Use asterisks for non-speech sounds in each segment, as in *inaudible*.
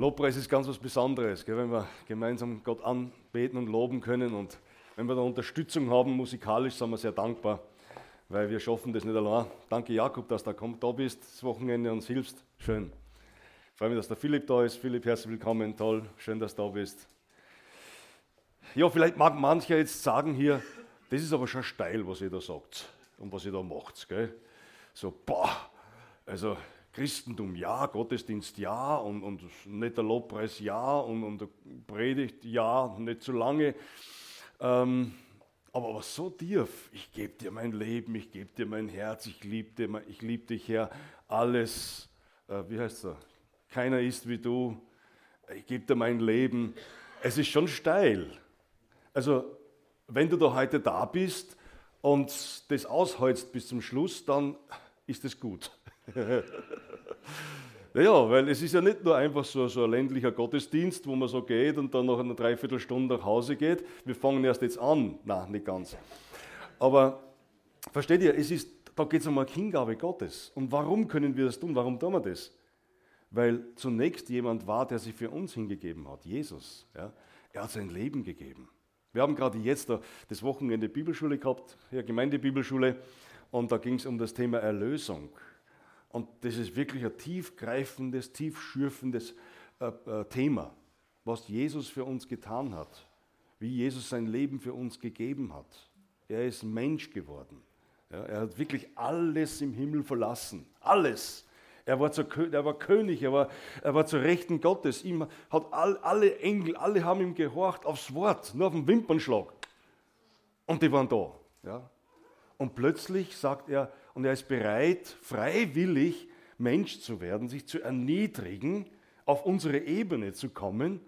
Lobpreis ist ganz was Besonderes, gell, wenn wir gemeinsam Gott anbeten und loben können. Und wenn wir da Unterstützung haben, musikalisch, sind wir sehr dankbar, weil wir schaffen das nicht allein. Danke, Jakob, dass du da bist, das Wochenende uns hilfst. Schön. Ich freue mich, dass der Philipp da ist. Philipp, herzlich willkommen, toll, schön, dass du da bist. Ja, vielleicht mag mancher jetzt sagen hier, das ist aber schon steil, was ihr da sagt und was ihr da macht. Gell? So, boah, also Christentum ja, Gottesdienst ja und, und nicht der Lobpreis ja und, und Predigt ja, nicht zu lange. Ähm, aber was so tief, ich gebe dir mein Leben, ich gebe dir mein Herz, ich liebe lieb dich, Herr, alles, äh, wie heißt er? Keiner ist wie du, ich gebe dir mein Leben. Es ist schon steil. Also, wenn du da heute da bist und das aushältst bis zum Schluss, dann ist es gut. *laughs* ja, weil es ist ja nicht nur einfach so, so ein ländlicher Gottesdienst, wo man so geht und dann nach einer Dreiviertelstunde nach Hause geht. Wir fangen erst jetzt an. Nein, nicht ganz. Aber versteht ihr, es ist, da geht es um eine Hingabe Gottes. Und warum können wir das tun? Warum tun wir das? Weil zunächst jemand war, der sich für uns hingegeben hat, Jesus. Ja? Er hat sein Leben gegeben. Wir haben gerade jetzt das Wochenende Bibelschule gehabt, ja, Gemeindebibelschule, und da ging es um das Thema Erlösung. Und das ist wirklich ein tiefgreifendes, tiefschürfendes äh, äh, Thema, was Jesus für uns getan hat, wie Jesus sein Leben für uns gegeben hat. Er ist Mensch geworden. Er hat wirklich alles im Himmel verlassen. Alles. Er war, zur, er war König, er war, er war zur Rechten Gottes. Ihm hat all, alle Engel, alle haben ihm gehorcht aufs Wort, nur auf den Wimpernschlag. Und die waren da. Ja. Und plötzlich sagt er, und er ist bereit, freiwillig Mensch zu werden, sich zu erniedrigen, auf unsere Ebene zu kommen,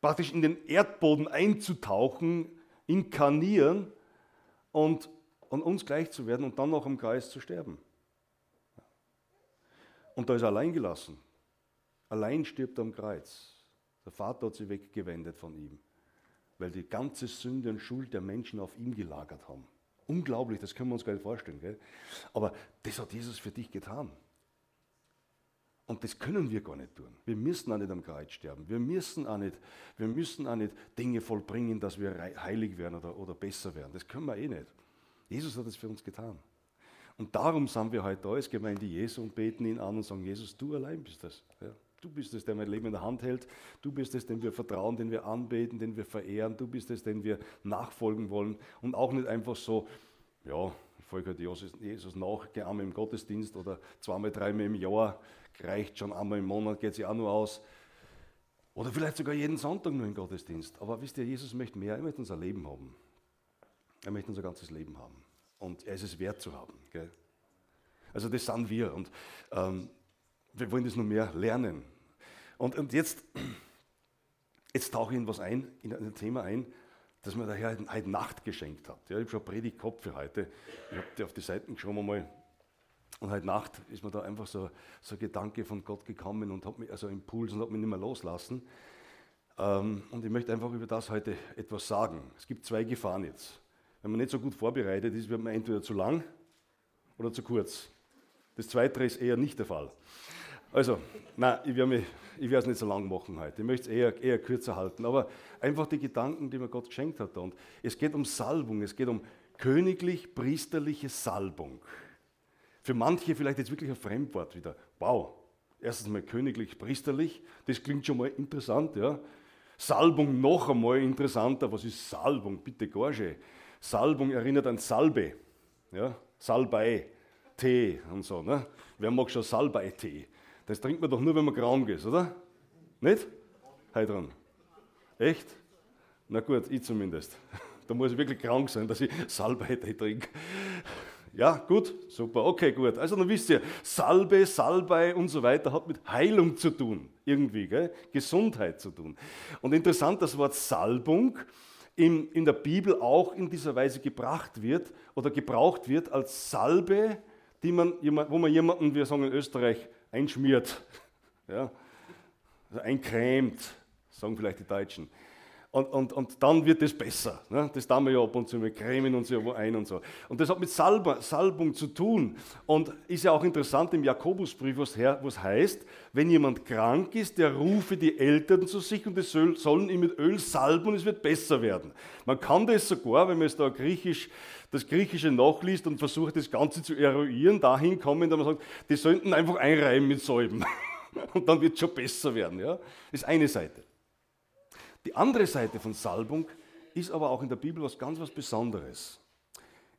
praktisch in den Erdboden einzutauchen, inkarnieren und, und uns gleich zu werden und dann noch am Kreis zu sterben. Und da ist er allein gelassen. Allein stirbt er am Kreuz. Der Vater hat sich weggewendet von ihm, weil die ganze Sünde und Schuld der Menschen auf ihm gelagert haben. Unglaublich, das können wir uns gar nicht vorstellen. Gell? Aber das hat Jesus für dich getan. Und das können wir gar nicht tun. Wir müssen auch nicht am Kreuz sterben. Wir müssen auch nicht, wir müssen auch nicht Dinge vollbringen, dass wir heilig werden oder, oder besser werden. Das können wir eh nicht. Jesus hat es für uns getan. Und darum sind wir heute da als Gemeinde Jesu und beten ihn an und sagen, Jesus, du allein bist das. Ja, du bist es, der mein Leben in der Hand hält. Du bist es, den wir vertrauen, den wir anbeten, den wir verehren. Du bist es, den wir nachfolgen wollen. Und auch nicht einfach so, ja, ich folge halt Jesus, nach, gehe einmal im Gottesdienst oder zweimal, dreimal im Jahr, reicht schon einmal im Monat, geht sich auch nur aus. Oder vielleicht sogar jeden Sonntag nur im Gottesdienst. Aber wisst ihr, Jesus möchte mehr, er möchte unser Leben haben. Er möchte unser ganzes Leben haben. Und er ist es wert zu haben. Gell? Also das sind wir und ähm, wir wollen das noch mehr lernen. Und, und jetzt, jetzt tauche ich in was ein, in ein Thema ein, das mir der Herr heute Nacht geschenkt hat. Ja, ich habe schon Predigt gehabt für heute. Ich habe die auf die Seiten geschoben einmal. Und heute Nacht ist mir da einfach so, so ein Gedanke von Gott gekommen und hat mich, also Impuls und hat mich nicht mehr loslassen. Ähm, und ich möchte einfach über das heute etwas sagen. Es gibt zwei Gefahren jetzt. Wenn man nicht so gut vorbereitet ist, wird man entweder zu lang oder zu kurz. Das Zweite ist eher nicht der Fall. Also, nein, ich werde, es nicht so lang machen heute. Ich möchte es eher, eher kürzer halten. Aber einfach die Gedanken, die mir Gott geschenkt hat. Und es geht um Salbung, es geht um königlich-priesterliche Salbung. Für manche vielleicht jetzt wirklich ein Fremdwort wieder. Wow, erstens mal königlich-priesterlich, das klingt schon mal interessant. Ja. Salbung noch einmal interessanter. Was ist Salbung? Bitte, Gorge. Salbung erinnert an Salbe, ja? Salbei, Tee und so. Ne? Wer mag schon Salbei-Tee? Das trinkt man doch nur, wenn man krank ist, oder? Nicht? Heute dran. Echt? Na gut, ich zumindest. *laughs* Da muss ich wirklich krank sein, dass ich Salbei-Tee trinke. Ja, gut, super, okay, gut. Also dann wisst ihr, Salbe, Salbei und so weiter hat mit Heilung zu tun, irgendwie, gell? Gesundheit zu tun. Und interessant, das Wort Salbung in, in der Bibel auch in dieser Weise gebracht wird oder gebraucht wird als Salbe, die man, wo man jemanden, wir sagen in Österreich, einschmiert, *laughs* ja, also eincremt, sagen vielleicht die Deutschen. Und, und, und dann wird es besser. Ne? Das tun wir ja ab und zu, wir cremen uns ja wo ein und so. Und das hat mit Salbe, Salbung zu tun. Und ist ja auch interessant im Jakobusbrief, was, her, was heißt, wenn jemand krank ist, der rufe die Eltern zu sich und die sollen ihn mit Öl salben und es wird besser werden. Man kann das sogar, wenn man es da griechisch, das Griechische nachliest und versucht, das Ganze zu eruieren, dahin kommen, dass man sagt, die sollten einfach einreiben mit Salben. *laughs* Und dann wird es schon besser werden. Ja? Das ist eine Seite. Die andere Seite von Salbung ist aber auch in der Bibel was ganz was Besonderes.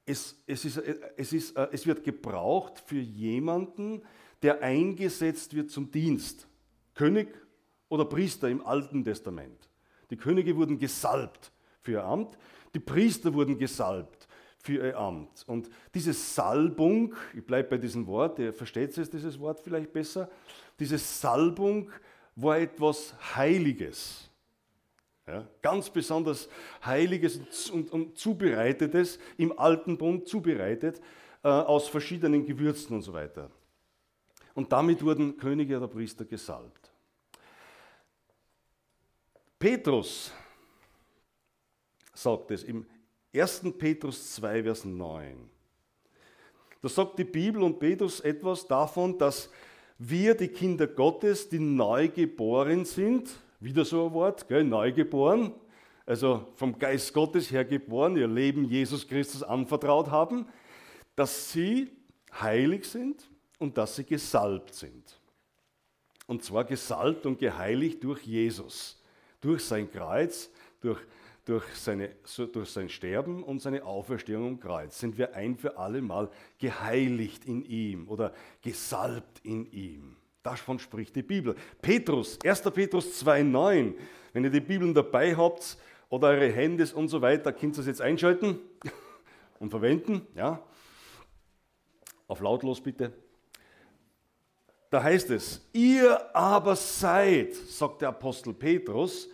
Es, es, ist, es, ist, äh, es wird gebraucht für jemanden, der eingesetzt wird zum Dienst. König oder Priester im Alten Testament. Die Könige wurden gesalbt für ihr Amt, die Priester wurden gesalbt für ihr Amt. Und diese Salbung, ich bleibe bei diesem Wort, ihr versteht es, dieses Wort vielleicht besser, diese Salbung war etwas Heiliges. Ja, ganz besonders Heiliges und, und, Zubereitetes, im alten Bund zubereitet, äh, aus verschiedenen Gewürzen und so weiter. Und damit wurden Könige oder Priester gesalbt. Petrus sagt es im 1. Petrus 2, Vers 9. Da sagt die Bibel und Petrus etwas davon, dass wir, die Kinder Gottes, die neu geboren sind, wieder so ein Wort, gell, neugeboren, also vom Geist Gottes her geboren, ihr Leben Jesus Christus anvertraut haben, dass sie heilig sind und dass sie gesalbt sind. Und zwar gesalbt und geheiligt durch Jesus, durch sein Kreuz, durch, durch, seine, durch sein Sterben und seine Auferstehung am Kreuz sind wir ein für alle Mal geheiligt in ihm oder gesalbt in ihm. Davon spricht die Bibel. Petrus, 1. Petrus 2,9. Wenn ihr die Bibeln dabei habt oder eure Hände und so weiter, könnt ihr es jetzt einschalten *laughs* und verwenden. Ja? Auf lautlos bitte. Da heißt es, ihr aber seid, sagt der Apostel Petrus,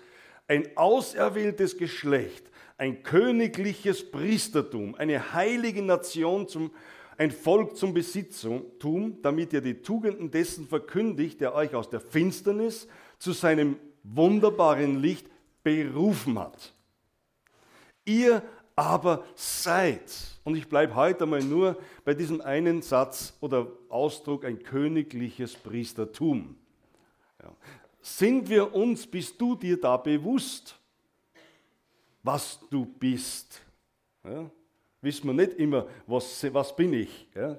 ein auserwähltes Geschlecht, ein königliches Priestertum, eine heilige Nation zum ein Volk zum Besitztum, damit ihr die Tugenden dessen verkündigt, der euch aus der Finsternis zu seinem wunderbaren Licht berufen hat. Ihr aber seid, und ich bleibe heute einmal nur bei diesem einen Satz oder Ausdruck, ein königliches Priestertum. Ja. Sind wir uns, bist du dir da bewusst, was du bist? Ja wissen wir nicht immer, was, was bin ich. Ja?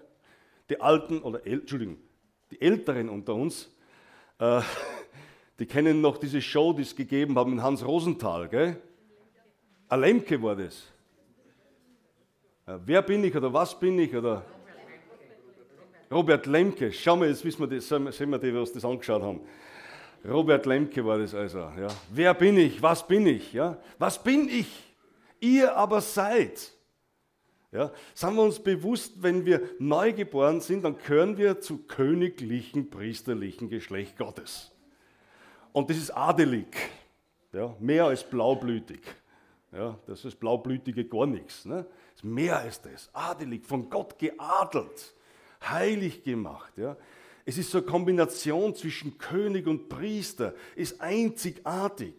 Die Alten oder Entschuldigung, die Älteren unter uns, äh, *laughs* die kennen noch diese Show, die es gegeben haben in Hans Rosenthal. Gell? Alemke war das. Äh, wer bin ich oder was bin ich? Oder Robert Lemke. Schau mal, jetzt wissen wir das, sehen wir die, was das angeschaut haben. Robert Lemke war das also. Ja. Wer bin ich? Was bin ich? Ja. Was bin ich? Ihr aber seid. Ja, sind wir uns bewusst, wenn wir neu geboren sind, dann gehören wir zu königlichen, priesterlichen Geschlecht Gottes. Und das ist adelig, ja, mehr als blaublütig. Ja, das ist blaublütige gar nichts. Ne? Das ist mehr als das. Adelig, von Gott geadelt, heilig gemacht. Ja? Es ist so eine Kombination zwischen König und Priester, ist einzigartig.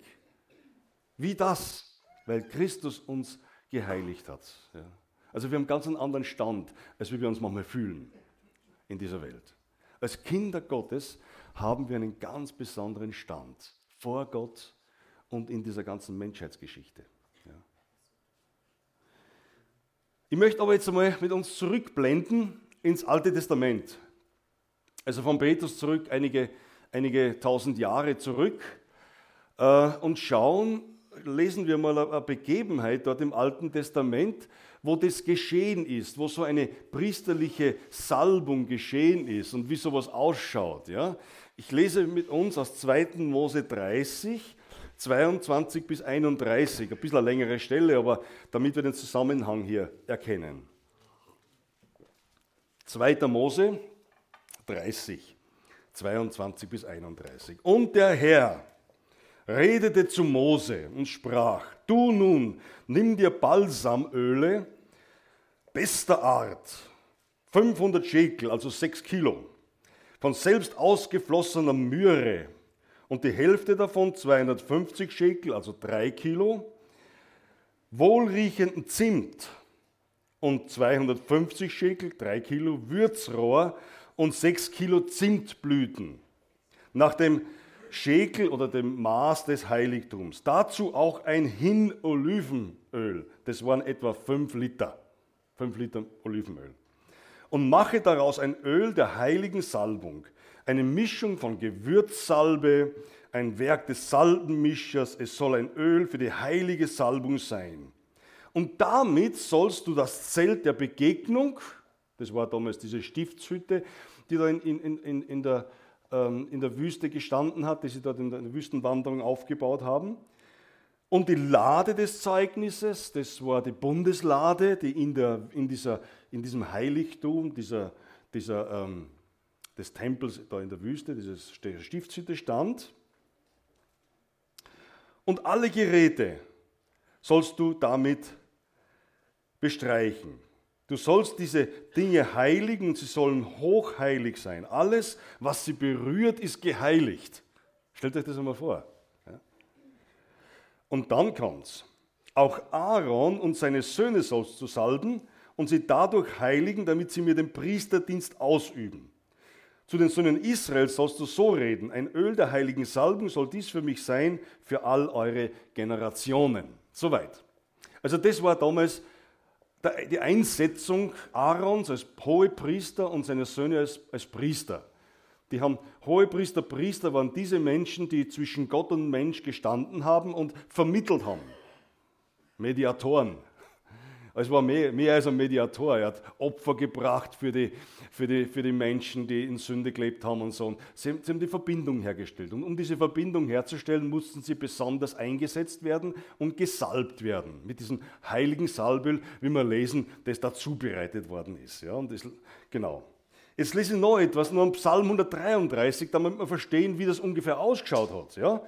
Wie das, weil Christus uns geheiligt hat. Ja? Also wir haben ganz einen anderen Stand, als wie wir uns manchmal fühlen in dieser Welt. Als Kinder Gottes haben wir einen ganz besonderen Stand vor Gott und in dieser ganzen Menschheitsgeschichte. Ja. Ich möchte aber jetzt einmal mit uns zurückblenden ins Alte Testament. Also von Petrus zurück, einige, einige tausend Jahre zurück äh, und schauen, lesen wir mal eine Begebenheit dort im Alten Testament, wo das geschehen ist, wo so eine priesterliche Salbung geschehen ist und wie sowas ausschaut. Ja? Ich lese mit uns aus 2. Mose 30, 22 bis 31, ein bisschen eine längere Stelle, aber damit wir den Zusammenhang hier erkennen. 2. Mose 30, 22 bis 31. Und der Herr redete zu Mose und sprach, du nun, nimm dir Balsamöle bester Art, 500 Schekel, also 6 Kilo, von selbst ausgeflossener Myrrhe und die Hälfte davon 250 Schekel, also 3 Kilo, wohlriechenden Zimt und 250 Schekel, 3 Kilo Würzrohr und 6 Kilo Zimtblüten. Nach dem Schekel oder dem Maß des Heiligtums. Dazu auch ein Hin Olivenöl. Das waren etwa 5 Liter. 5 Liter Olivenöl. Und mache daraus ein Öl der heiligen Salbung. Eine Mischung von Gewürzsalbe, ein Werk des Salbenmischers. Es soll ein Öl für die heilige Salbung sein. Und damit sollst du das Zelt der Begegnung, das war damals diese Stiftshütte, die da in, in, in, in der ähm, in der Wüste gestanden hat, die sie dort in der Wüstenwanderung aufgebaut haben. Und die Lade des Zeugnisses, das war die Bundeslade, die in, der, in, dieser, in diesem Heiligtum dieser, dieser, ähm, des Tempels da in der Wüste, dieses Stiftshütte stand. Und alle Geräte sollst du damit bestreichen. Du sollst diese Dinge heiligen und sie sollen hochheilig sein. Alles, was sie berührt, ist geheiligt. Stellt euch das einmal vor. Und dann kommt's. Auch Aaron und seine Söhne sollst du salben und sie dadurch heiligen, damit sie mir den Priesterdienst ausüben. Zu den Söhnen Israels sollst du so reden: Ein Öl der heiligen Salbung soll dies für mich sein, für all eure Generationen. Soweit. Also, das war damals die Einsetzung Aarons als Hohepriester und seiner Söhne als, als Priester. Die haben Hohepriester, Priester waren diese Menschen, die zwischen Gott und Mensch gestanden haben und vermittelt haben. Mediatoren. Es war mehr, mehr als ein Mediator. Er hat Opfer gebracht für die, für, die, für die Menschen, die in Sünde gelebt haben und so. Und sie, sie haben die Verbindung hergestellt. Und um diese Verbindung herzustellen, mussten sie besonders eingesetzt werden und gesalbt werden. Mit diesem heiligen Salböl, wie wir lesen, das da zubereitet worden ist. Ja, und das, genau. Jetzt lese ich noch etwas, nur im Psalm 133, damit wir verstehen, wie das ungefähr ausgeschaut hat. Ja?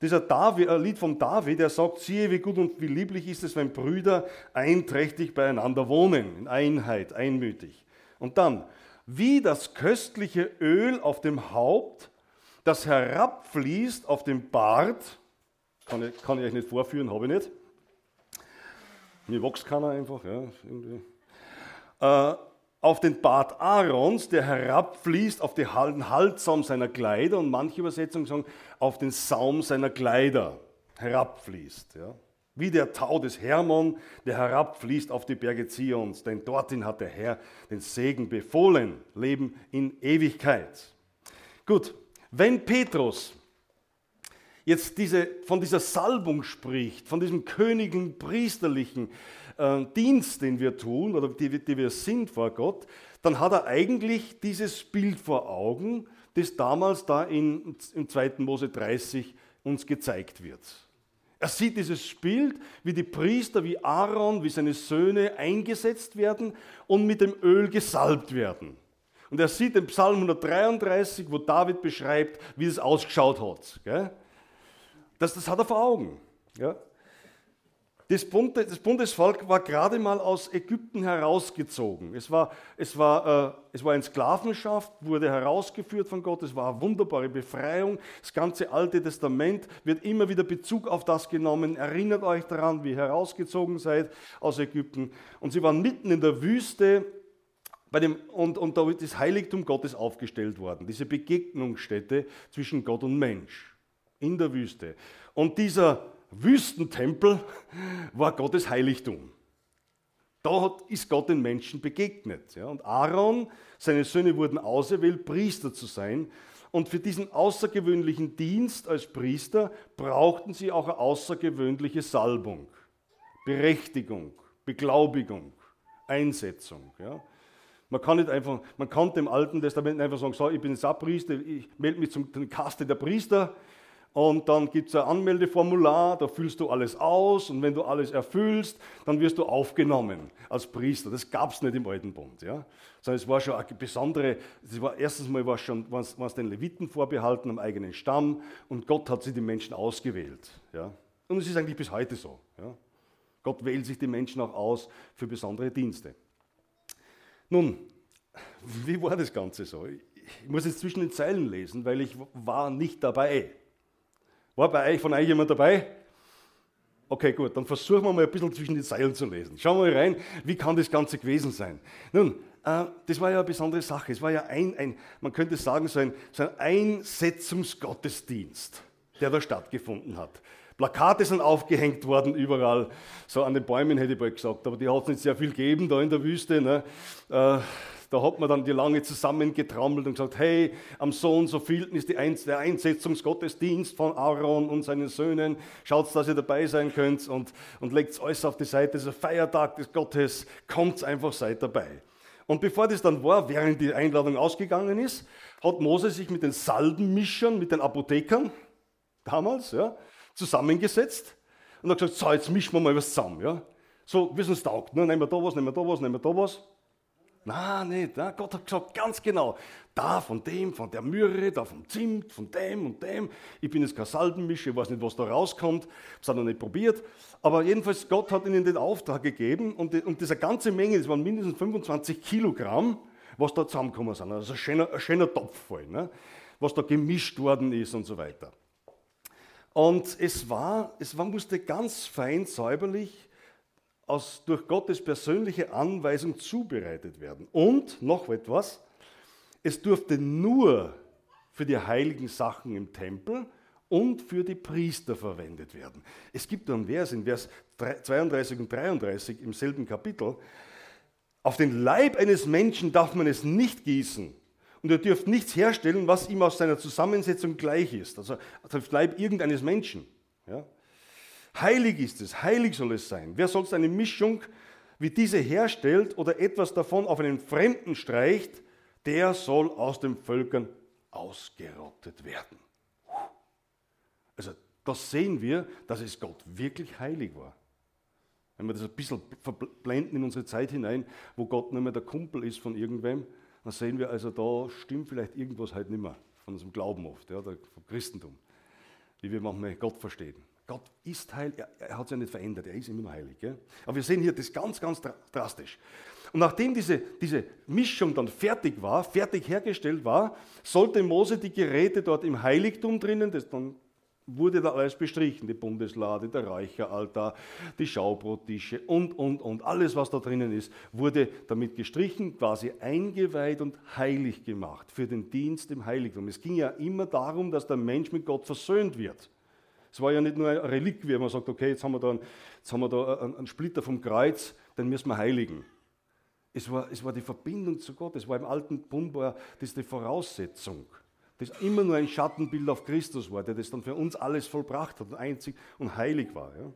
Dieser David, ein Lied von David, der sagt, siehe, wie gut und wie lieblich ist es, wenn Brüder einträchtig beieinander wohnen, in Einheit, einmütig. Und dann, wie das köstliche Öl auf dem Haupt, das herabfließt auf dem Bart, kann ich, kann ich euch nicht vorführen, habe ich nicht. Mir wächst keiner einfach, ja, irgendwie. Äh, auf den Bart Aarons, der herabfließt auf den Haltsaum seiner Kleider und manche Übersetzungen sagen, auf den Saum seiner Kleider herabfließt. Ja. Wie der Tau des Hermon, der herabfließt auf die Berge Zions, denn dorthin hat der Herr den Segen befohlen, Leben in Ewigkeit. Gut, wenn Petrus jetzt diese, von dieser Salbung spricht, von diesem königen, priesterlichen, äh, Dienst, den wir tun oder die, die wir sind vor Gott, dann hat er eigentlich dieses Bild vor Augen, das damals da in, im 2. Mose 30 uns gezeigt wird. Er sieht dieses Bild, wie die Priester, wie Aaron, wie seine Söhne eingesetzt werden und mit dem Öl gesalbt werden. Und er sieht den Psalm 133, wo David beschreibt, wie es ausgeschaut hat. Das, das hat er vor Augen. Das, Bundesvolk war gerade mal aus Ägypten herausgezogen. Es war, es, war, äh, es war in Sklavenschaft, wurde herausgeführt von Gott. Es war eine wunderbare Befreiung. Das ganze Alte Testament wird immer wieder Bezug auf das genommen. Erinnert euch daran, wie ihr herausgezogen seid aus Ägypten. Und sie waren mitten in der Wüste bei dem, und, und da ist das Heiligtum Gottes aufgestellt worden. Diese Begegnungsstätte zwischen Gott und Mensch in der Wüste. Und dieser Wüstentempel war Gottes Heiligtum. Da ist Gott den Menschen begegnet. Und Aaron, seine Söhne wurden auserwählt, Priester zu sein. Und für diesen außergewöhnlichen Dienst als Priester brauchten sie auch eine außergewöhnliche Salbung, Berechtigung, Beglaubigung, Einsetzung. Man kann nicht einfach, man kann dem Alten Testament einfach sagen, so, ich bin jetzt Priester, ich melde mich zum Kaste der Priester und dann gibt es ein Anmeldeformular, da füllst du alles aus und wenn du alles erfüllst, dann wirst du aufgenommen als Priester. Das gab es nicht im Alten Bund. Ja? Sondern es war schon eine besondere, es war, erstens mal war schon, war es den Leviten vorbehalten am eigenen Stamm und Gott hat sie die Menschen ausgewählt. Ja? Und es ist eigentlich bis heute so. Ja? Gott wählt sich die Menschen auch aus für besondere Dienste. Nun, wie war das Ganze so? Ich muss jetzt zwischen den Zeilen lesen, weil ich war nicht dabei. War bei euch von euch jemand dabei? Okay, gut, dann versuchen wir mal ein bisschen zwischen den Zeilen zu lesen. Schauen wir mal rein, wie kann das Ganze gewesen sein. Nun, äh, das war ja eine besondere Sache. Es war ja ein, ein man könnte sagen, so ein, so ein Einsetzungsgottesdienst, der da stattgefunden hat. Plakate sind aufgehängt worden überall, so an den Bäumen hätte ich bald gesagt, aber die hat es nicht sehr viel gegeben da in der Wüste. Ne? Äh, da hat man dann die lange zusammengetrommelt und gesagt, hey, am so und so vielten ist Ein der Einsetzungsgottesdienst von Aaron und seinen Söhnen. Schaut, dass ihr dabei sein könnt und, und legt alles auf die Seite. Das ist ein Feiertag des Gottes. Kommt einfach, seid dabei. Und bevor das dann war, während die Einladung ausgegangen ist, hat Mose sich mit den Salbenmischern, mit den Apothekern damals ja, zusammengesetzt und hat gesagt, so, jetzt mischen wir mal was zusammen. Ja. So, wie es uns taugt. Ne? Nehmen wir da was, nehmen wir da was, nehmen wir da was. Nein, nicht. Gott hat gesagt, ganz genau. Da von dem, von der Myrrhe, da vom Zimt, von dem und dem. Ich bin jetzt kein Salbenmischer, ich weiß nicht, was da rauskommt. Ich habe es noch nicht probiert. Aber jedenfalls, Gott hat ihnen den Auftrag gegeben und, die, und diese ganze Menge, das waren mindestens 25 Kilogramm, was da zusammengekommen sind. Also ein schöner, ein schöner Topf voll, ne? was da gemischt worden ist und so weiter. Und es war, es war, musste ganz fein säuberlich aus, durch Gottes persönliche Anweisung zubereitet werden. Und noch etwas, es durfte nur für die heiligen Sachen im Tempel und für die Priester verwendet werden. Es gibt einen Vers in Vers 32 und 33 im selben Kapitel. Auf den Leib eines Menschen darf man es nicht gießen. Und er dürft nichts herstellen, was ihm aus seiner Zusammensetzung gleich ist. Also auf den Leib irgendeines Menschen. Ja? Heilig ist es, heilig soll es sein. Wer sonst eine Mischung wie diese herstellt oder etwas davon auf einen Fremden streicht, der soll aus den Völkern ausgerottet werden. Also das sehen wir, dass es Gott wirklich heilig war. Wenn wir das ein bisschen verblenden in unsere Zeit hinein, wo Gott nicht mehr der Kumpel ist von irgendwem, dann sehen wir also, da stimmt vielleicht irgendwas halt nicht mehr von unserem Glauben oft, ja, vom Christentum, wie wir manchmal Gott verstehen. Gott ist heilig, er, er, hat sich ja nicht verändert, er ist immer noch heilig. Gell? Aber wir sehen hier das ganz, ganz drastisch. Und nachdem diese, diese Mischung dann fertig war, fertig hergestellt war, sollte Mose die Geräte dort im Heiligtum drinnen, das dann wurde da alles bestrichen, die Bundeslade, der Räucheraltar, die Schaubrottische und, und, und, alles, was da drinnen ist, wurde damit gestrichen, quasi eingeweiht und heilig gemacht für den Dienst im Heiligtum. Es ging ja immer darum, dass der Mensch mit Gott versöhnt wird. Es war ja nicht nur ein Reliquie, man sagt, okay, jetzt haben wir da, einen, jetzt haben wir da einen Splitter vom Kreuz, den müssen wir heiligen. Es war, es war die Verbindung zu Gott, es war im alten Bund, war das die Voraussetzung. Das immer nur ein Schattenbild auf Christus war, der das dann für uns alles vollbracht hat und einzig und heilig war. Ja.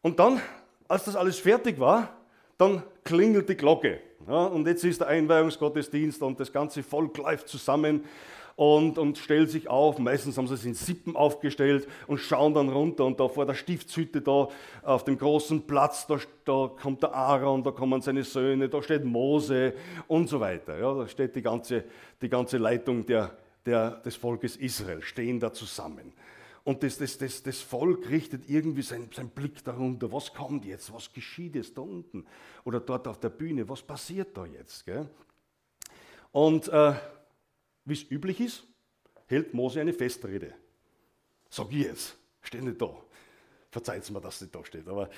Und dann, als das alles fertig war, dann klingelt die Glocke. Ja, und jetzt ist der Einweihungsgottesdienst und das ganze Volk läuft zusammen und, und stellt sich auf. Meistens haben sie es in Sippen aufgestellt und schauen dann runter und da vor der Stiftshütte da auf dem großen Platz, da, da kommt der Aaron, da kommen seine Söhne, da steht Mose und so weiter. Ja, da steht die ganze, die ganze Leitung der, der, des Volkes Israel, stehen da zusammen. Und das, das, das, das Volk richtet irgendwie seinen, seinen Blick darunter. Was kommt jetzt? Was geschieht jetzt da unten? Oder dort auf der Bühne? Was passiert da jetzt? Gell? Und äh, wie es üblich ist, hält Mose eine Festrede. Sag ich jetzt, steht nicht da. Verzeiht mir, dass es da steht, aber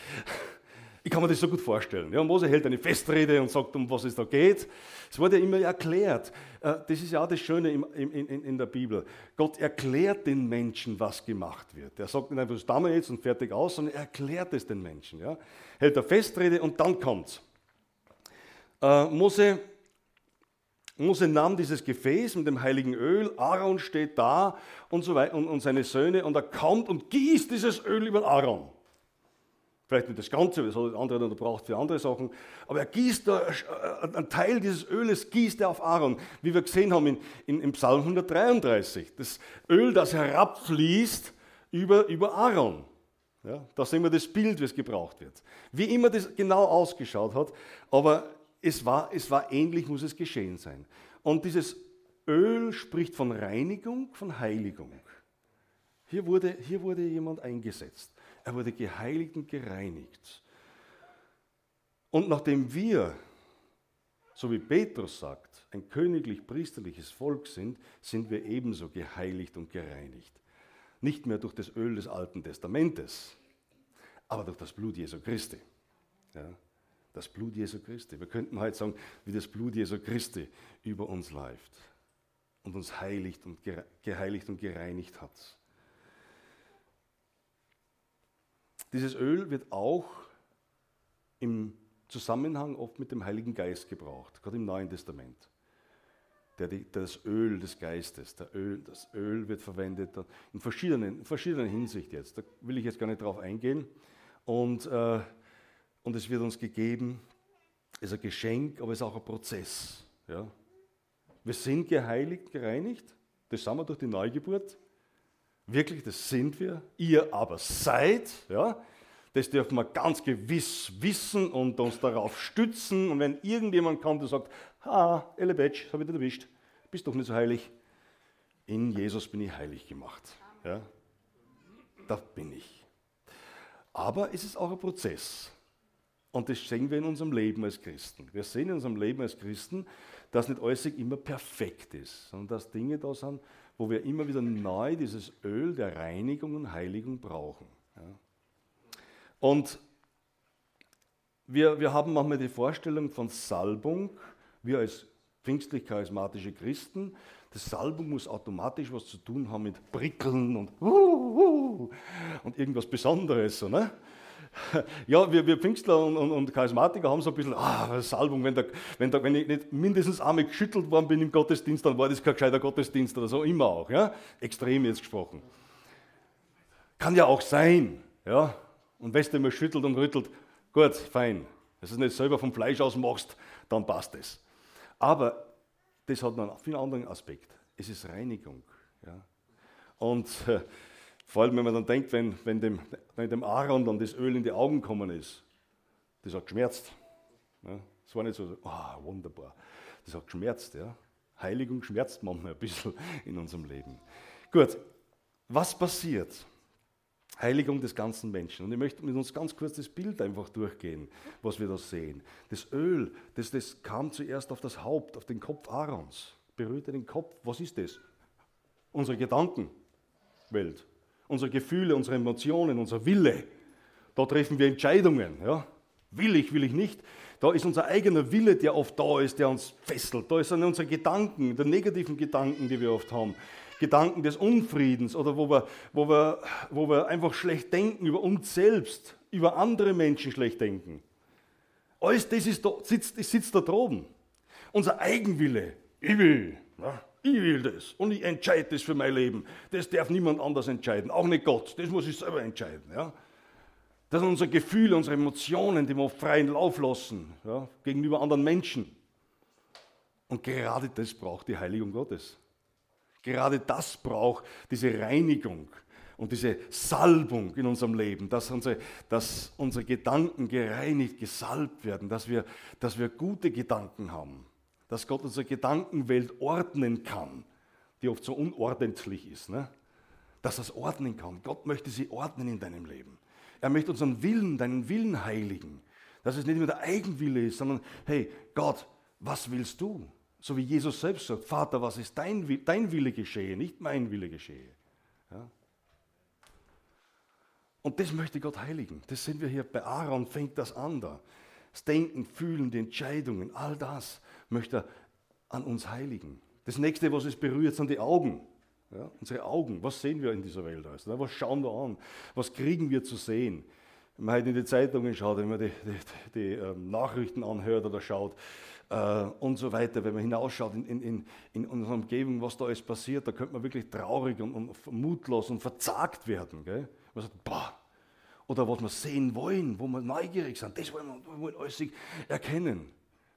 *laughs* ich kann mir das so gut vorstellen. Ja, Mose hält eine Festrede und sagt, um was es da geht. Es wurde immer erklärt. Äh, das ist ja auch das Schöne in, der Bibel. Gott erklärt den Menschen, was gemacht wird. Er sagt nicht einfach, das tun wir jetzt und fertig aus, sondern er erklärt es den Menschen. Ja. Hält eine Festrede und dann kommt's. Äh, Mose Mose nahm dieses Gefäß mit dem heiligen Öl, Aaron steht da und, so weiter, und, und seine Söhne und er kommt und gießt dieses Öl über Aaron. Vielleicht nicht das Ganze, das hat andere dann braucht für andere Sachen, aber er gießt da, äh, einen Teil dieses Öles gießt er auf Aaron, wie wir gesehen haben in, in, in Psalm 133. Das Öl, das herabfließt über, über Aaron. Ja, da sehen wir das Bild, wie es gebraucht wird. Wie immer das genau ausgeschaut hat, aber es war, es war ähnlich, muss es geschehen sein. Und dieses Öl spricht von Reinigung, von Heiligung. Hier wurde, hier wurde jemand eingesetzt. Er wurde geheiligt und gereinigt. Und nachdem wir, so wie Petrus sagt, ein königlich-priesterliches Volk sind, sind wir ebenso geheiligt und gereinigt. Nicht mehr durch das Öl des Alten Testamentes, aber durch das Blut Jesu Christi. Ja, das Blut Jesu Christi. Wir könnten heute sagen, wie das Blut Jesu Christi über uns läuft und uns heiligt und geheiligt und gereinigt hat. Dieses Öl wird auch im Zusammenhang oft mit dem Heiligen Geist gebraucht, gerade im Neuen Testament. Der, das Öl des Geistes, Öl, das Öl wird verwendet in verschiedenen, in verschiedenen Hinsicht jetzt. Da will ich jetzt gar nicht drauf eingehen. Und, äh, und es wird uns gegeben, es ist ein Geschenk, aber es ist auch ein Prozess. Ja? Wir sind geheiligt, gereinigt, das sind wir durch die Neugeburt. Wirklich, das sind wir. Ihr aber seid, ja, das dürfen wir ganz gewiss wissen und uns darauf stützen. Und wenn irgendjemand kommt und sagt, ha, Elebetsch, das habe ich dich erwischt, bist doch nicht so heilig. In Jesus bin ich heilig gemacht. Ja? Da bin ich. Aber es ist auch ein Prozess. Und das sehen wir in unserem Leben als Christen. Wir sehen in unserem Leben als Christen, dass nicht alles immer perfekt ist, sondern dass Dinge da sind, wo wir immer wieder neu dieses Öl der Reinigung und Heiligung brauchen. Und wir, wir haben manchmal die Vorstellung von Salbung, wir als pfingstlich-charismatische Christen, das Salbung muss automatisch was zu tun haben mit Prickeln und, uh, uh, und irgendwas Besonderes. So, ne? *laughs* Ja, wir, wir Pfingstler und, und, und, Charismatiker haben so ein bisschen, ah, Salbung, wenn, der, wenn, der, wenn ich nicht mindestens einmal geschüttelt worden bin im Gottesdienst, dann war das kein gescheiter Gottesdienst oder so, immer auch. Ja? Extrem jetzt gesprochen. Kann ja auch sein. Ja? Und wenn du immer schüttelt und rüttelt, gut, fein. Wenn du es nicht selber vom Fleisch aus machst, dann passt es. Aber das hat noch einen viel anderen Aspekt. Es ist Reinigung. Ja? Und äh, vor allem, wenn man dann denkt, wenn, wenn, dem, wenn dem Aaron dann das Öl in die Augen gekommen ist, das hat geschmerzt. Ja? Das war nicht so, oh, wunderbar. Das hat geschmerzt. Ja? Heiligung schmerzt manchmal ein bisschen *laughs* in unserem Leben. Gut, was passiert? Heiligung des ganzen Menschen. Und ich möchte mit uns ganz kurz das Bild einfach durchgehen, was wir da sehen. Das Öl, das, das kam zuerst auf das Haupt, auf den Kopf Aarons, berührte den Kopf. Was ist das? Unsere Gedankenwelt, unsere Gefühle, unsere Emotionen, unser Wille. Da treffen wir Entscheidungen. Ja? Will ich, will ich nicht. Da ist unser eigener Wille, der oft da ist, der uns fesselt. Da sind unsere Gedanken, die negativen Gedanken, die wir oft haben. Gedanken des Unfriedens oder wo wir, wo, wir, wo wir einfach schlecht denken über uns selbst, über andere Menschen schlecht denken. Alles das ist da, sitzt, sitzt da droben. Unser Eigenwille. Ich will. Ja, ich will das. Und ich entscheide das für mein Leben. Das darf niemand anders entscheiden. Auch nicht Gott. Das muss ich selber entscheiden. Ja. Das sind unsere Gefühle, unsere Emotionen, die wir freien Lauf lassen ja, gegenüber anderen Menschen. Und gerade das braucht die Heiligung Gottes. Gerade das braucht diese Reinigung und diese Salbung in unserem Leben, dass unsere, dass unsere Gedanken gereinigt, gesalbt werden, dass wir, dass wir gute Gedanken haben, dass Gott unsere Gedankenwelt ordnen kann, die oft so unordentlich ist. Ne? Dass er es ordnen kann. Gott möchte sie ordnen in deinem Leben. Er möchte unseren Willen, deinen Willen heiligen. Dass es nicht nur der Eigenwille ist, sondern hey, Gott, was willst du? So wie Jesus selbst sagt, Vater, was ist dein, dein Wille geschehe, nicht mein Wille geschehe. Ja? Und das möchte Gott heiligen. Das sind wir hier bei Aaron, fängt das an da. Das Denken, Fühlen, die Entscheidungen, all das möchte er an uns heiligen. Das nächste, was es berührt, sind die Augen. Ja, unsere Augen, was sehen wir in dieser Welt alles? Was schauen wir an? Was kriegen wir zu sehen? Wenn man halt in die Zeitungen schaut, wenn man die, die, die, ähm, Nachrichten anhört oder schaut, äh, und so weiter. Wenn man hinausschaut in, in, in unserer Umgebung, was da alles passiert, da könnte man wirklich traurig und, und mutlos und verzagt werden. Gell? Man sagt, boah. Oder was wir sehen wollen, wo wir neugierig sind, das wollen wir, wollen alles erkennen.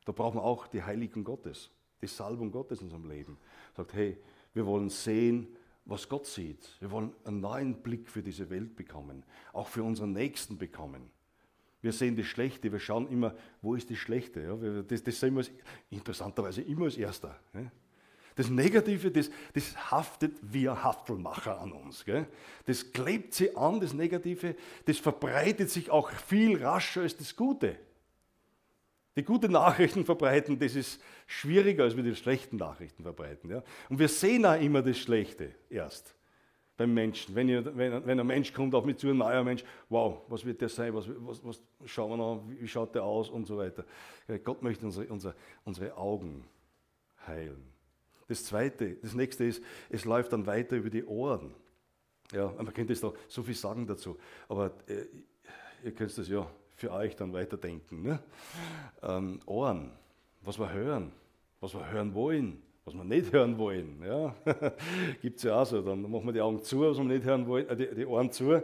Da brauchen wir auch die Heiligung Gottes, die Salbung Gottes in unserem Leben. Sagt, hey, wir wollen sehen, was Gott sieht. Wir wollen einen neuen Blick für diese Welt bekommen, auch für unseren Nächsten bekommen. Wir sehen das Schlechte, wir schauen immer, wo ist das Schlechte. Ja? Das, das sehen wir interessanterweise immer als Erster. Ja? Das Negative, das, das haftet wie ein Haftelmacher an uns. Gell? Das klebt sie an, das Negative, das verbreitet sich auch viel rascher als das Gute. Die guten Nachrichten verbreiten, das ist schwieriger, als wir die schlechten Nachrichten verbreiten. Ja? Und wir sehen auch immer das Schlechte erst. beim Menschen. Wenn, ihr, wenn, wenn, ein Mensch kommt auf mich zu, ein neuer Mensch, wow, was wird der sein, was, was, was schauen wir noch, wie schaut der aus und so weiter. Gott möchte unsere, unsere, unsere Augen heilen. Das zweite, das nächste ist, es läuft dann weiter über die Ohren. Ja, man könnte jetzt da so viel sagen dazu, aber äh, ihr könnt das ja für euch dann weiterdenken. Ne? Ähm, Ohren, was wir hören, was wir hören wollen, was wir nicht hören wollen. Ja? *laughs* Gibt es ja auch so. Dann machen wir die Augen zu, was wir nicht hören wollen, äh, die, die, Ohren zu.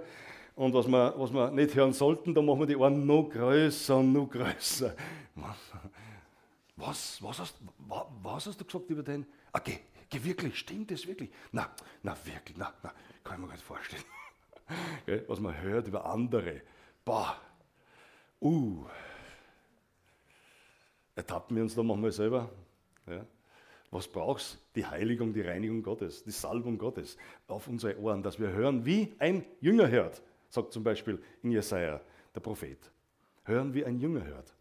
Und was wir, was wir nicht hören sollten, dann machen wir die Ohren noch größer und noch größer. Was, was, hast, was, hast du gesagt über den? Ah, geh, geh wirklich, stimmt das wirklich? Na, na wirklich, na, na, kann ich mir gar nicht vorstellen. *laughs* was man hört über andere. Boah, uh. Ertappen wir uns da manchmal selber? Ja? Was brauchst Die Heiligung, die Reinigung Gottes, die Salbung Gottes auf unsere Ohren, dass wir hören, wie ein Jünger hört, sagt zum Beispiel in Jesaja der Prophet. Hören, wie ein Jünger hört.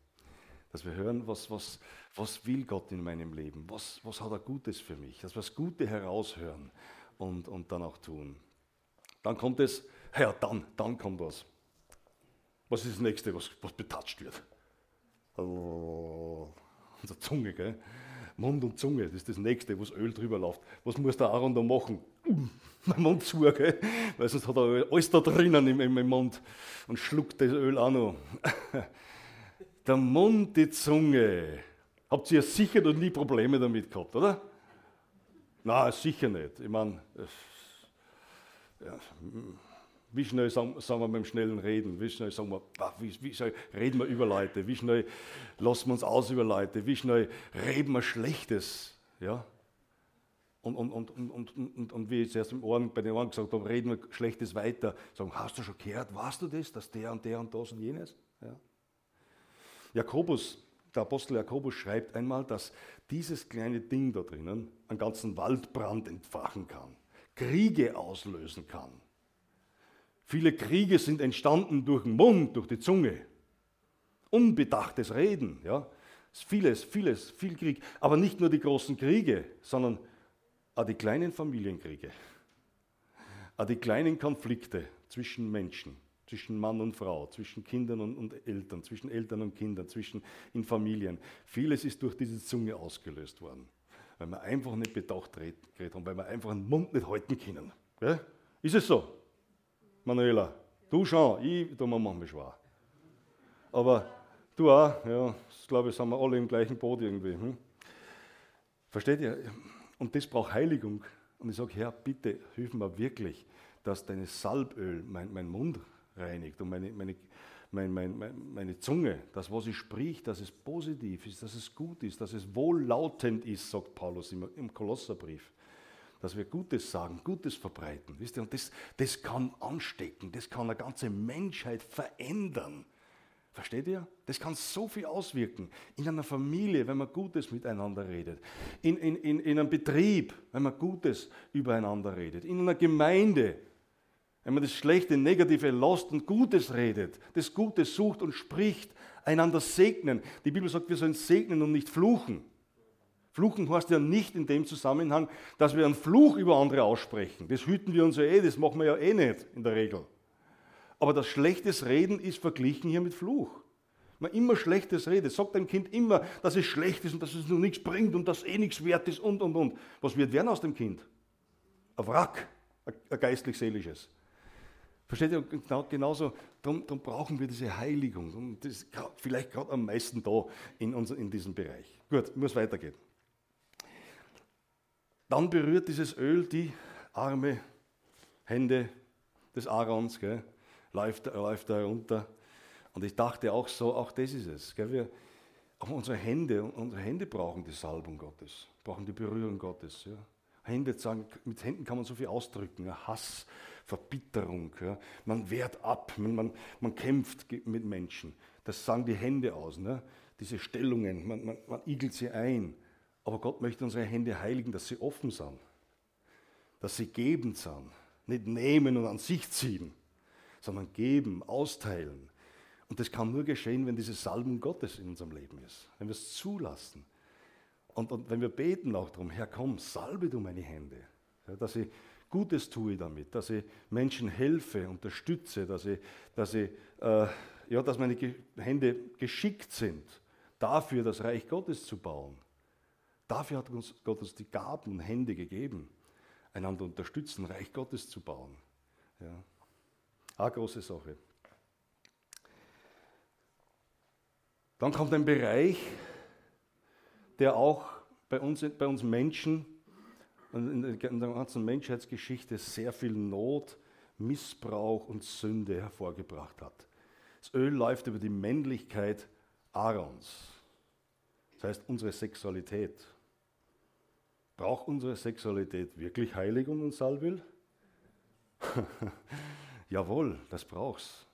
Dass wir hören, was, was, was will Gott in meinem Leben? Was, was hat er Gutes für mich? Dass wir das Gute heraushören und, und dann auch tun. Dann kommt es, ja, dann, dann kommt was. Was ist das nächste, was, was betatscht wird? Oh, unsere Zunge, gell? Mund und Zunge, das ist das nächste, wo das Öl drüber läuft. Was muss der Aaron da machen? *laughs* mein Mund zu, gell? weil sonst hat er alles da drinnen im, im, Mund und schluckt das Öl auch noch. *laughs* der Mund, die Zunge. Habt ihr sicher noch nie Probleme damit gehabt, oder? Nein, sicher nicht. Ich meine, ja, wie schnell sagen, sagen wir beim schnellen Reden? Wie schnell sagen wir, wie, wie schnell reden wir über Leute? Wie schnell lassen wir uns aus über Leute? Wie schnell reden wir Schlechtes? Ja? Und, und, und, und, und, und, wie ich zuerst im Ohren, bei den Ohren gesagt habe, reden wir Schlechtes weiter. Sagen, hast du schon gehört, weißt du das, dass der und der und das und jenes? Ja. Jakobus, der Apostel Jakobus schreibt einmal, dass dieses kleine Ding da drinnen einen ganzen Waldbrand entfachen kann, Kriege auslösen kann. Viele Kriege sind entstanden durch den Mund, durch die Zunge. Unbedachtes Reden, ja. Vieles, vieles, viel Krieg. Aber nicht nur die großen Kriege, sondern auch die kleinen Familienkriege. Auch die kleinen Konflikte zwischen Menschen, zwischen Mann und Frau, zwischen Kindern und, und Eltern, zwischen Eltern und Kindern, zwischen in Familien. Vieles ist durch diese Zunge ausgelöst worden. Weil wir einfach nicht bedacht haben, weil wir einfach den Mund nicht halten können. Ja? Ist es so? Manuela, du schon, ich tu mir manchmal schwer. Aber du auch, ja, ich glaube, sind wir alle im gleichen Boot irgendwie. Hm? Versteht ihr? Und das braucht Heiligung. Und ich sage, Herr, bitte hilf mir wirklich, dass deine Salböl mein, mein Mund reinigt und meine, meine, meine, meine, meine Zunge, das, was ich sprich, dass es positiv ist, dass es gut ist, dass es wohllautend ist, sagt Paulus im, im Kolosserbrief dass wir Gutes sagen, Gutes verbreiten. Wisst ihr? Und das, das kann anstecken, das kann eine ganze Menschheit verändern. Versteht ihr? Das kann so viel auswirken. In einer Familie, wenn man Gutes miteinander redet. In, in, in, in einem Betrieb, wenn man Gutes übereinander redet. In einer Gemeinde, wenn man das Schlechte, Negative lässt und Gutes redet. Das Gute sucht und spricht. Einander segnen. Die Bibel sagt, wir sollen segnen und nicht fluchen. Fluchen heißt ja nicht in dem Zusammenhang, dass wir einen Fluch über andere aussprechen. Das hüten wir uns ja eh, das machen wir ja eh nicht in der Regel. Aber das schlechtes Reden ist verglichen hier mit Fluch. Man immer schlechtes redet, sagt dem Kind immer, dass es schlecht ist und dass es nur nichts bringt und dass eh nichts wert ist und und und. Was wird werden aus dem Kind? Ein Wrack, ein geistlich-seelisches. Versteht ihr? Genau, genauso, darum, darum, brauchen wir diese Heiligung. Das ist vielleicht gerade am meisten da in, uns, in diesem Bereich. Gut, muss weitergehen. Dann berührt dieses Öl die Arme, Hände des Aarons, gell? Läuft, läuft da herunter. Und ich dachte auch so, auch das ist es. Gell? Wir, auch unsere Hände, unsere Hände brauchen die Salbung Gottes, brauchen die Berührung Gottes. Ja? Hände sagen, mit Händen kann man so viel ausdrücken. Hass, Verbitterung. Ja? Man wehrt ab, man, man, man, kämpft mit Menschen. Das sagen die Hände aus. Ne? Diese Stellungen, man, man, man igelt sie ein. Aber Gott möchte unsere Hände heiligen, dass sie offen sind, dass sie gebend sind, nicht nehmen und an sich ziehen, sondern geben, austeilen. Und das kann nur geschehen, wenn diese Salbung Gottes in unserem Leben ist, wenn wir es zulassen. Und, und wenn wir beten auch darum, Herr, komm, salbe du meine Hände, ja, dass ich Gutes tue damit, dass ich Menschen helfe, unterstütze, dass, ich, dass, ich, äh, ja, dass meine Hände geschickt sind, dafür das Reich Gottes zu bauen. Dafür hat uns Gott uns die Gaben und Hände gegeben, einander unterstützen, Reich Gottes zu bauen. Ja. Eine große Sache. Dann kommt ein Bereich, der auch bei uns, bei uns Menschen und in der ganzen Menschheitsgeschichte sehr viel Not, Missbrauch und Sünde hervorgebracht hat. Das Öl läuft über die Männlichkeit Aarons. Das heißt unsere Sexualität. Braucht unsere Sexualität wirklich Heiligung und Salböl? *laughs* Jawohl, das braucht's.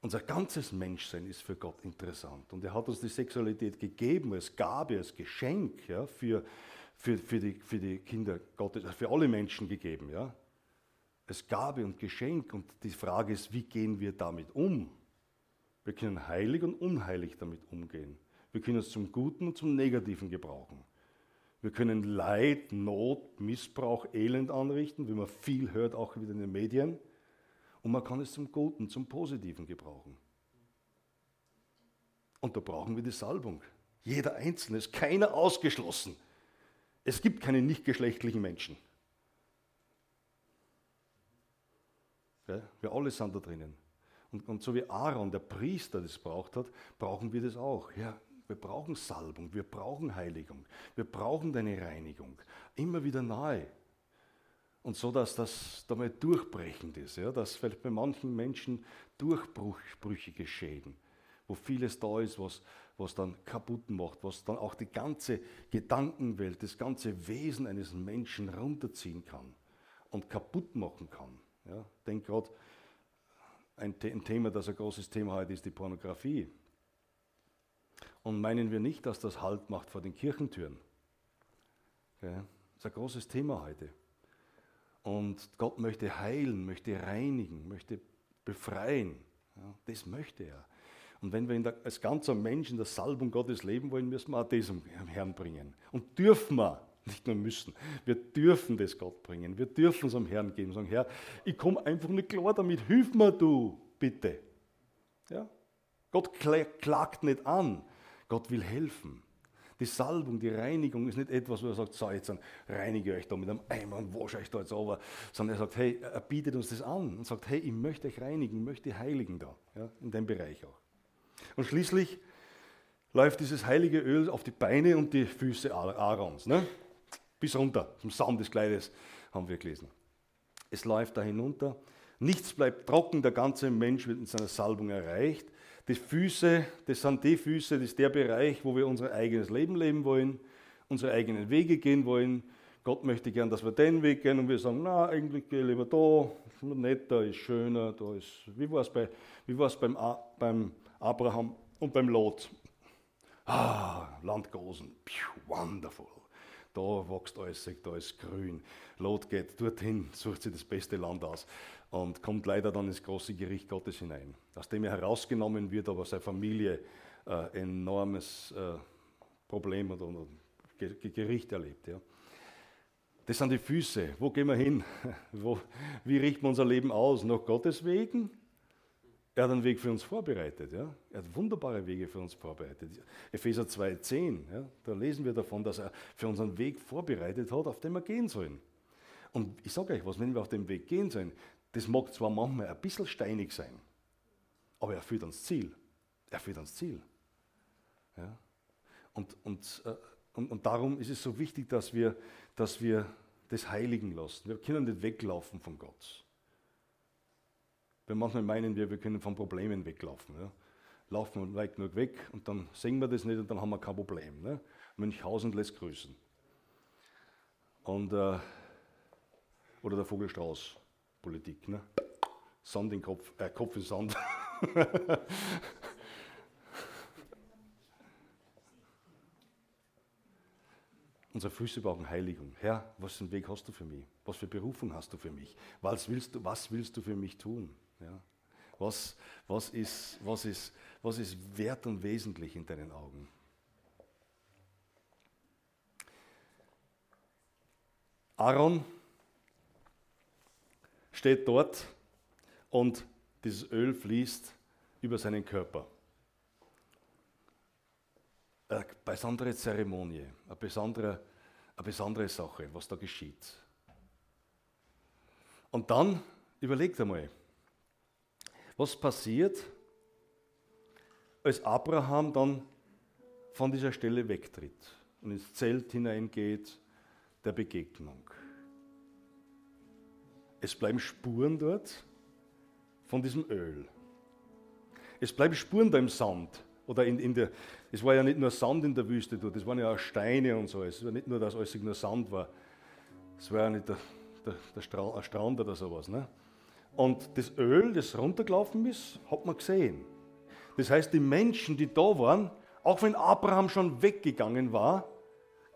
Unser ganzes Menschsein ist für Gott interessant. Und er hat uns die Sexualität gegeben als Gabe, als Geschenk ja, für, für, für, die, für die Kinder Gottes, also für alle Menschen gegeben. Ja. Als Gabe und Geschenk. Und die Frage ist, wie gehen wir damit um? Wir können heilig und unheilig damit umgehen. Wir können es zum Guten und zum Negativen gebrauchen. Wir können Leid, Not, Missbrauch, Elend anrichten, wie man viel hört, auch wieder in den Medien. Und man kann es zum Guten, zum Positiven gebrauchen. Und da brauchen wir die Salbung. Jeder Einzelne ist keiner ausgeschlossen. Es gibt keine nicht geschlechtlichen Menschen. Wir alle sind da drinnen. Und, und, so wie Aaron, der Priester, das braucht hat, brauchen wir das auch. Ja, wir brauchen Salbung, wir brauchen Heiligung, wir brauchen deine Reinigung. Immer wieder neu. Und so, dass das damit durchbrechend ist, ja, dass vielleicht bei manchen Menschen Durchbrüche geschehen, wo vieles da ist, was, was dann kaputt macht, was dann auch die ganze Gedankenwelt, das ganze Wesen eines Menschen runterziehen kann und kaputt machen kann. Ja. Denk gerade, ein, ein Thema, das ein großes Thema heute ist, die Pornografie. Und meinen wir nicht, dass das Halt macht vor den Kirchentüren. Okay? Das ist ein großes Thema heute. Und Gott möchte heilen, möchte reinigen, möchte befreien. Ja, das möchte er. Und wenn wir der, als ganzer Mensch in der Salbung Gottes leben wollen, müssen wir auch das am Herrn bringen. Und dürfen wir, *laughs* nicht nur müssen, wir dürfen das Gott bringen. Wir dürfen es am Herrn geben. Sagen, Herr, ich komme einfach nicht klar damit, hilf mir du, bitte. Ja? Gott klagt nicht an. Gott will helfen. Die Salbung, die Reinigung ist nicht etwas, wo er sagt, so, jetzt reinige euch da mit einem Eimer und wasche euch da jetzt over, sondern er sagt, hey, er bietet uns das an und sagt, hey, ich möchte euch reinigen, ich möchte heiligen da, ja, in dem Bereich auch. Und schließlich läuft dieses heilige Öl auf die Beine und die Füße Aarons, ne? bis runter, zum Saum des Kleides, haben wir gelesen. Es läuft da hinunter, nichts bleibt trocken, der ganze Mensch wird in seiner Salbung erreicht. Die Füße, das sind die Füße, das ist der Bereich, wo wir unser eigenes Leben leben wollen, unsere eigenen Wege gehen wollen. Gott möchte gern, dass wir den Weg gehen und wir sagen, na, eigentlich gehe ich lieber da, ist netter, ist schöner, da ist, wie war es bei, wie war's beim, beim Abraham und beim Lot? Ah, Landgosen, wonderful. Da wächst alles, da ist grün. Lot geht dorthin, sucht sich das beste Land aus und kommt leider dann ins große Gericht Gottes hinein, aus dem er herausgenommen wird, aber seine Familie äh, enormes äh, Problem oder, oder Gericht erlebt. Ja. Das sind die Füße. Wo gehen wir hin? *laughs* Wo, wie richten wir unser Leben aus? Nach Gottes Wegen? Er hat einen Weg für uns vorbereitet. Ja? Er hat wunderbare Wege für uns vorbereitet. Epheser 2,10, ja? da lesen wir davon, dass er für uns einen Weg vorbereitet hat, auf dem wir gehen sollen. Und ich sage euch was, wenn wir auf dem Weg gehen sollen, das mag zwar manchmal ein bisschen steinig sein, aber er führt ans Ziel. Er führt ans Ziel. Ja? Und, und, äh, und, und darum ist es so wichtig, dass wir, dass wir das heiligen lassen. Wir können nicht weglaufen von Gott. Wir manchmal meinen wir, wir können von Problemen weglaufen. Ja? Laufen weit genug weg und dann sehen wir das nicht und dann haben wir kein Problem. Ne? Münchhausen lässt grüßen. Und, äh, oder der Vogelstrauß. Politik. Ne? Sand in Kopf, äh, Kopf in Sand. *laughs* Unsere Füße brauchen Heiligung. Herr, was für einen Weg hast du für mich? Was für Berufung hast du für mich? Was willst du, was willst du für mich tun? Ja? Was, was, ist, was, ist, was ist wert und wesentlich in deinen Augen? Aaron steht dort und dieses Öl fließt über seinen Körper. Eine besondere Zeremonie, eine besondere, eine besondere Sache, was da geschieht. Und dann überlegt einmal, was passiert, als Abraham dann von dieser Stelle wegtritt und ins Zelt hineingeht der Begegnung. Es bleiben Spuren dort von diesem Öl. Es bleiben Spuren da im Sand. Oder in, in der, es war ja nicht nur Sand in der Wüste dort, es waren ja auch Steine und so. Es war nicht nur, dass alles nur Sand war. Es war ja nicht der, der, der Strand, Strand oder sowas. Ne? Und das Öl, das runtergelaufen ist, hat man gesehen. Das heißt, die Menschen, die da waren, auch wenn Abraham schon weggegangen war,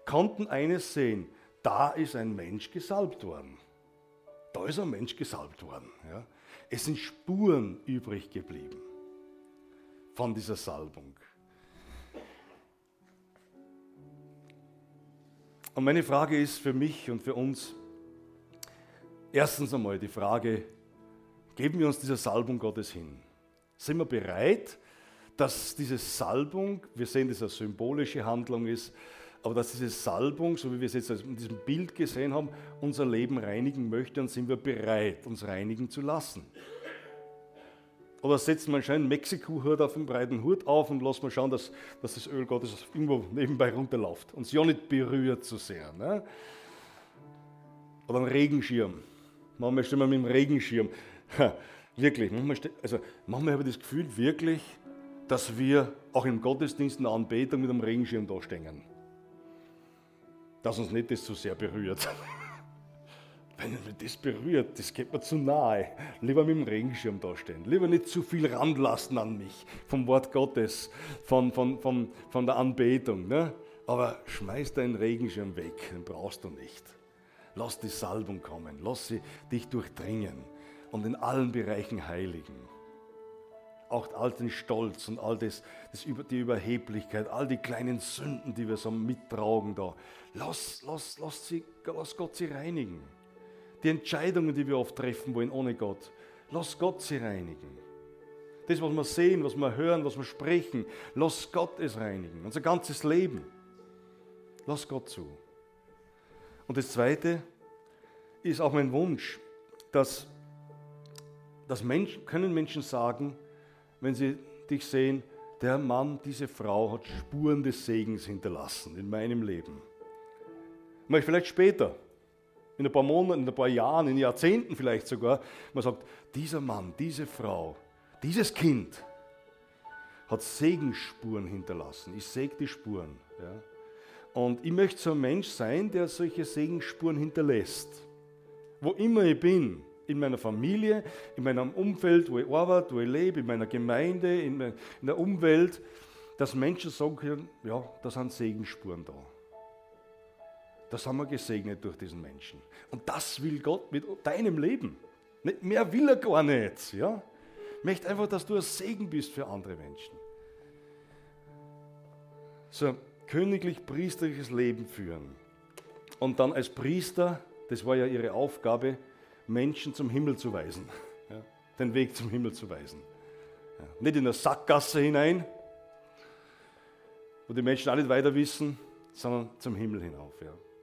konnten eines sehen. Da ist ein Mensch gesalbt worden. Da ist ein Mensch gesalbt worden. Ja. Es sind Spuren übrig geblieben von dieser Salbung. Und meine Frage ist für mich und für uns, erstens einmal die Frage, geben wir uns dieser Salbung Gottes hin? Sind wir bereit, dass diese Salbung, wir sehen, dass es eine symbolische Handlung ist, aber dass diese Salbung, so wie wir es jetzt in diesem Bild gesehen haben, unser Leben reinigen möchte, dann sind wir bereit, uns reinigen zu lassen. Oder setzt man einen schönen Mexiko-Hut auf den breiten Hut auf und lässt mal schauen, dass, dass das Öl Gottes irgendwo nebenbei runterläuft und es ja nicht berührt zu sehr. Ne? Oder ein Regenschirm. Manchmal stehen wir mit dem Regenschirm. wirklich, manchmal, also manchmal habe ich das Gefühl, wirklich, dass wir auch im Gottesdienst in der Anbetung mit einem Regenschirm da stehen dass uns nicht das zu sehr berührt. *laughs* Wenn mich das berührt, das geht mir zu nahe. Lieber mit dem Regenschirm dastehen. Lieber nicht zu viel ranlassen an mich vom Wort Gottes, von, von, von, von der Anbetung. Ne? Aber schmeiß deinen Regenschirm weg, den brauchst du nicht. Lass die Salbung kommen, lass sie dich durchdringen und in allen Bereichen heiligen auch all den Stolz und all das, das die Überheblichkeit, all die kleinen Sünden, die wir so mittragen da. Lass, lass, lass, sie, lass Gott sie reinigen. Die Entscheidungen, die wir oft treffen wollen ohne Gott, lass Gott sie reinigen. Das, was wir sehen, was wir hören, was wir sprechen, lass Gott es reinigen. Unser ganzes Leben. Lass Gott zu. Und das Zweite ist auch mein Wunsch, dass, dass Menschen, können Menschen sagen, wenn sie dich sehen, der Mann, diese Frau hat Spuren des Segens hinterlassen in meinem Leben. Mal vielleicht später, in ein paar Monaten, in ein paar Jahren, in Jahrzehnten vielleicht sogar, man sagt, dieser Mann, diese Frau, dieses Kind hat Segensspuren hinterlassen. Ich säge die Spuren. Ja. Und ich möchte so ein Mensch sein, der solche Segensspuren hinterlässt. Wo immer ich bin, in meiner Familie, in meinem Umfeld, wo ich arbeite, wo ich lebe, in meiner Gemeinde, in, der Umwelt, dass Menschen sagen können, ja, da sind Segensspuren da. Das haben wir gesegnet durch diesen Menschen. Und das will Gott mit deinem Leben. Mehr will er gar nicht. Ja? Ich möchte einfach, dass du ein Segen bist für andere Menschen. So, königlich-priesterliches Leben führen. Und dann als Priester, das war ja ihre Aufgabe, Menschen zum Himmel zu weisen. Ja, den Weg zum Himmel zu weisen. Ja, nicht in eine Sackgasse hinein, wo die Menschen alle nicht weiter wissen, sondern zum Himmel hinauf. Ja.